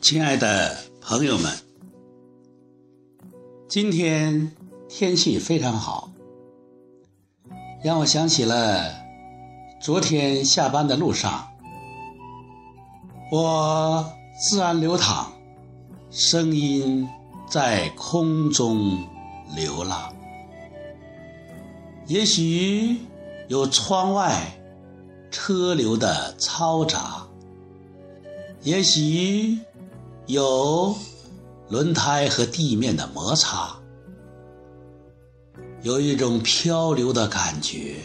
亲爱的朋友们，今天天气非常好，让我想起了昨天下班的路上，我自然流淌，声音在空中流浪。也许有窗外车流的嘈杂，也许。有轮胎和地面的摩擦，有一种漂流的感觉，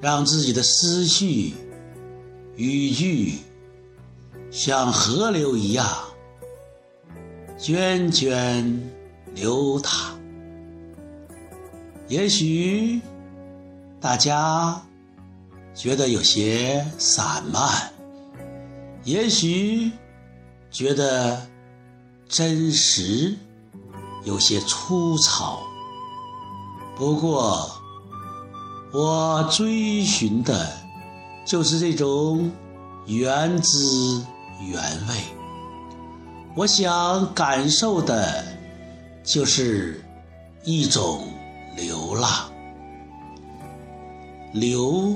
让自己的思绪、语句像河流一样涓涓流淌。也许大家觉得有些散漫，也许。觉得真实，有些粗糙。不过，我追寻的，就是这种原汁原味。我想感受的，就是一种流浪。流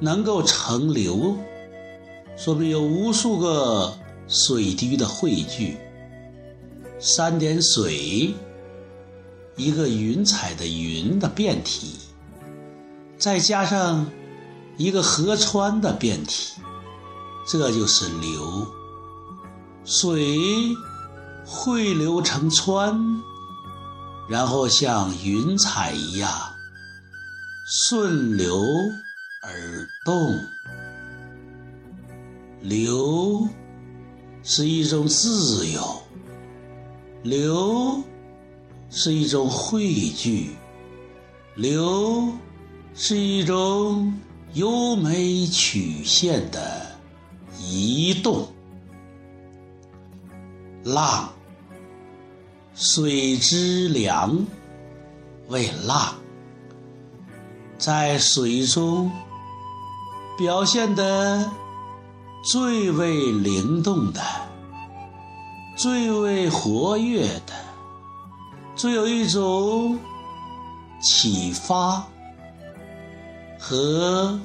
能够成流。说明有无数个水滴的汇聚，三点水，一个云彩的云的变体，再加上一个河川的变体，这就是流。水汇流成川，然后像云彩一样顺流而动。流是一种自由，流是一种汇聚，流是一种优美曲线的移动。浪，水之凉为浪，在水中表现的。最为灵动的，最为活跃的，最有一种启发和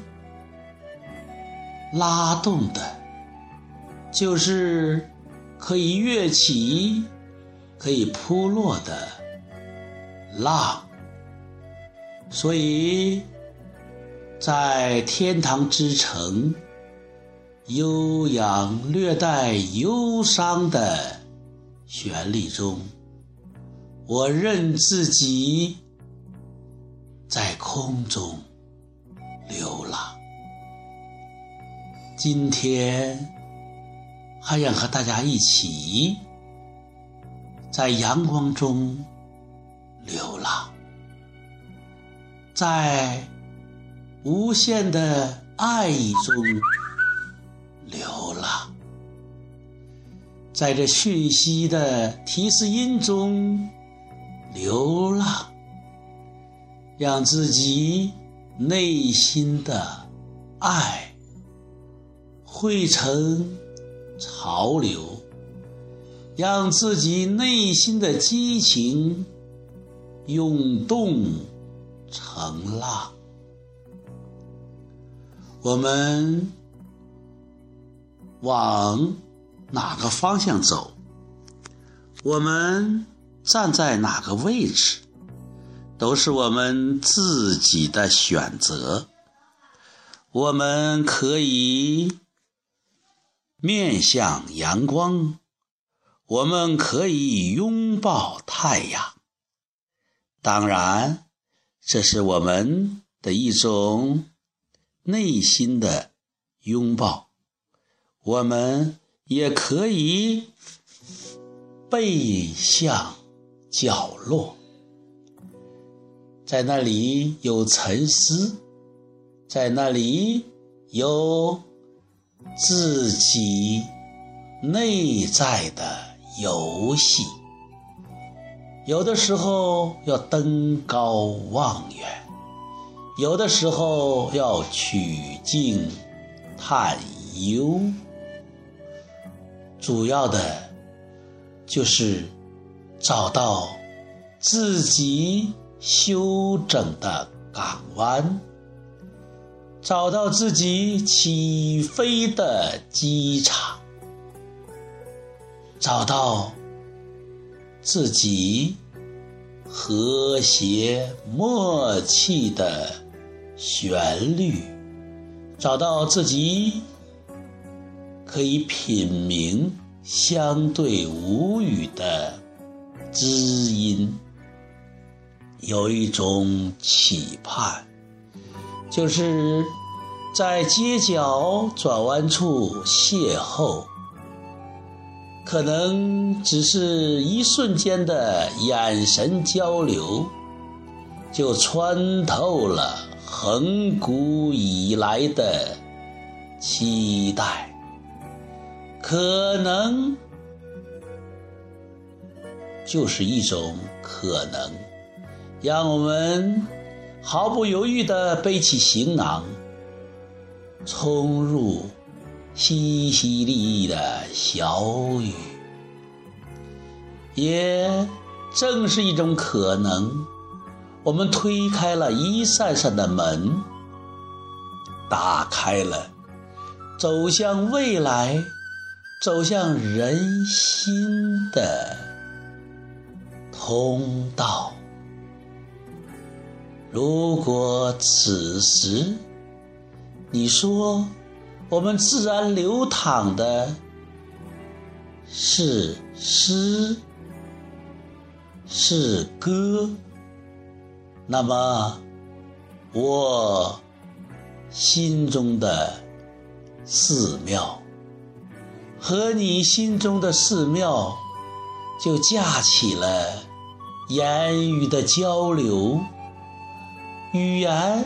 拉动的，就是可以跃起、可以扑落的浪。所以在天堂之城。悠扬、略带忧伤的旋律中，我任自己在空中流浪。今天还想和大家一起在阳光中流浪，在无限的爱意中。流浪，在这讯息的提示音中流浪，让自己内心的爱汇成潮流，让自己内心的激情涌动成浪。我们。往哪个方向走？我们站在哪个位置，都是我们自己的选择。我们可以面向阳光，我们可以拥抱太阳。当然，这是我们的一种内心的拥抱。我们也可以背向角落，在那里有沉思，在那里有自己内在的游戏。有的时候要登高望远，有的时候要取静探幽，主要的就是找到自己修整的港湾，找到自己起飞的机场，找到自己。和谐默契的旋律，找到自己可以品茗相对无语的知音，有一种期盼，就是在街角转弯处邂逅。可能只是一瞬间的眼神交流，就穿透了恒古以来的期待。可能就是一种可能，让我们毫不犹豫地背起行囊，冲入。淅淅沥沥的小雨，也正是一种可能。我们推开了一扇扇的门，打开了走向未来、走向人心的通道。如果此时你说，我们自然流淌的是诗，是歌。那么，我心中的寺庙和你心中的寺庙，就架起了言语的交流，语言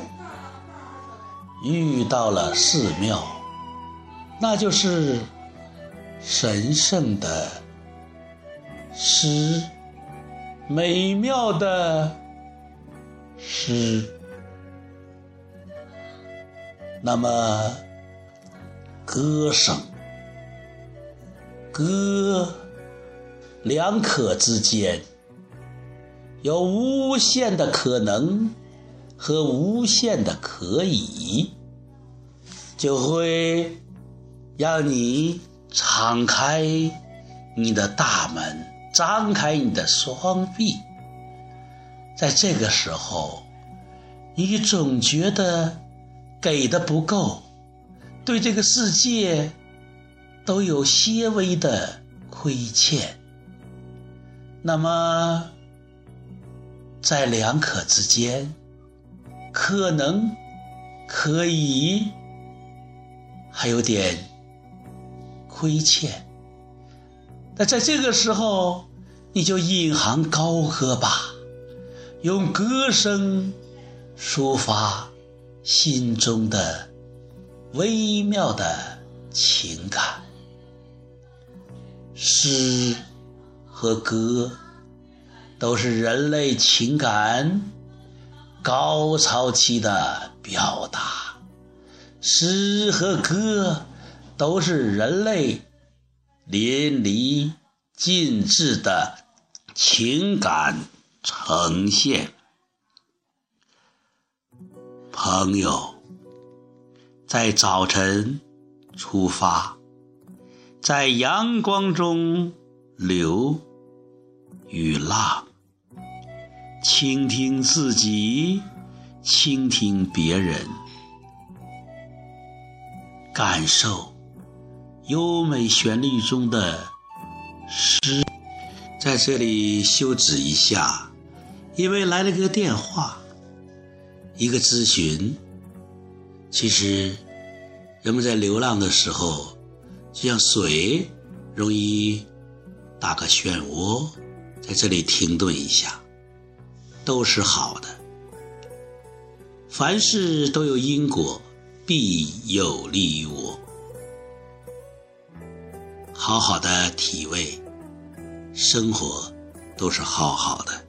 遇到了寺庙。那就是神圣的诗，美妙的诗。那么，歌声，歌，两可之间有无限的可能和无限的可以，就会。让你敞开你的大门，张开你的双臂，在这个时候，你总觉得给的不够，对这个世界都有些微的亏欠。那么，在两可之间，可能可以还有点。亏欠，那在这个时候，你就引吭高歌吧，用歌声抒发心中的微妙的情感。诗和歌都是人类情感高潮期的表达，诗和歌。都是人类淋漓尽致的情感呈现。朋友，在早晨出发，在阳光中流与浪，倾听自己，倾听别人，感受。优美旋律中的诗，在这里休止一下，因为来了个电话，一个咨询。其实，人们在流浪的时候，就像水，容易打个漩涡，在这里停顿一下，都是好的。凡事都有因果，必有利于我。好好的体味，生活都是好好的。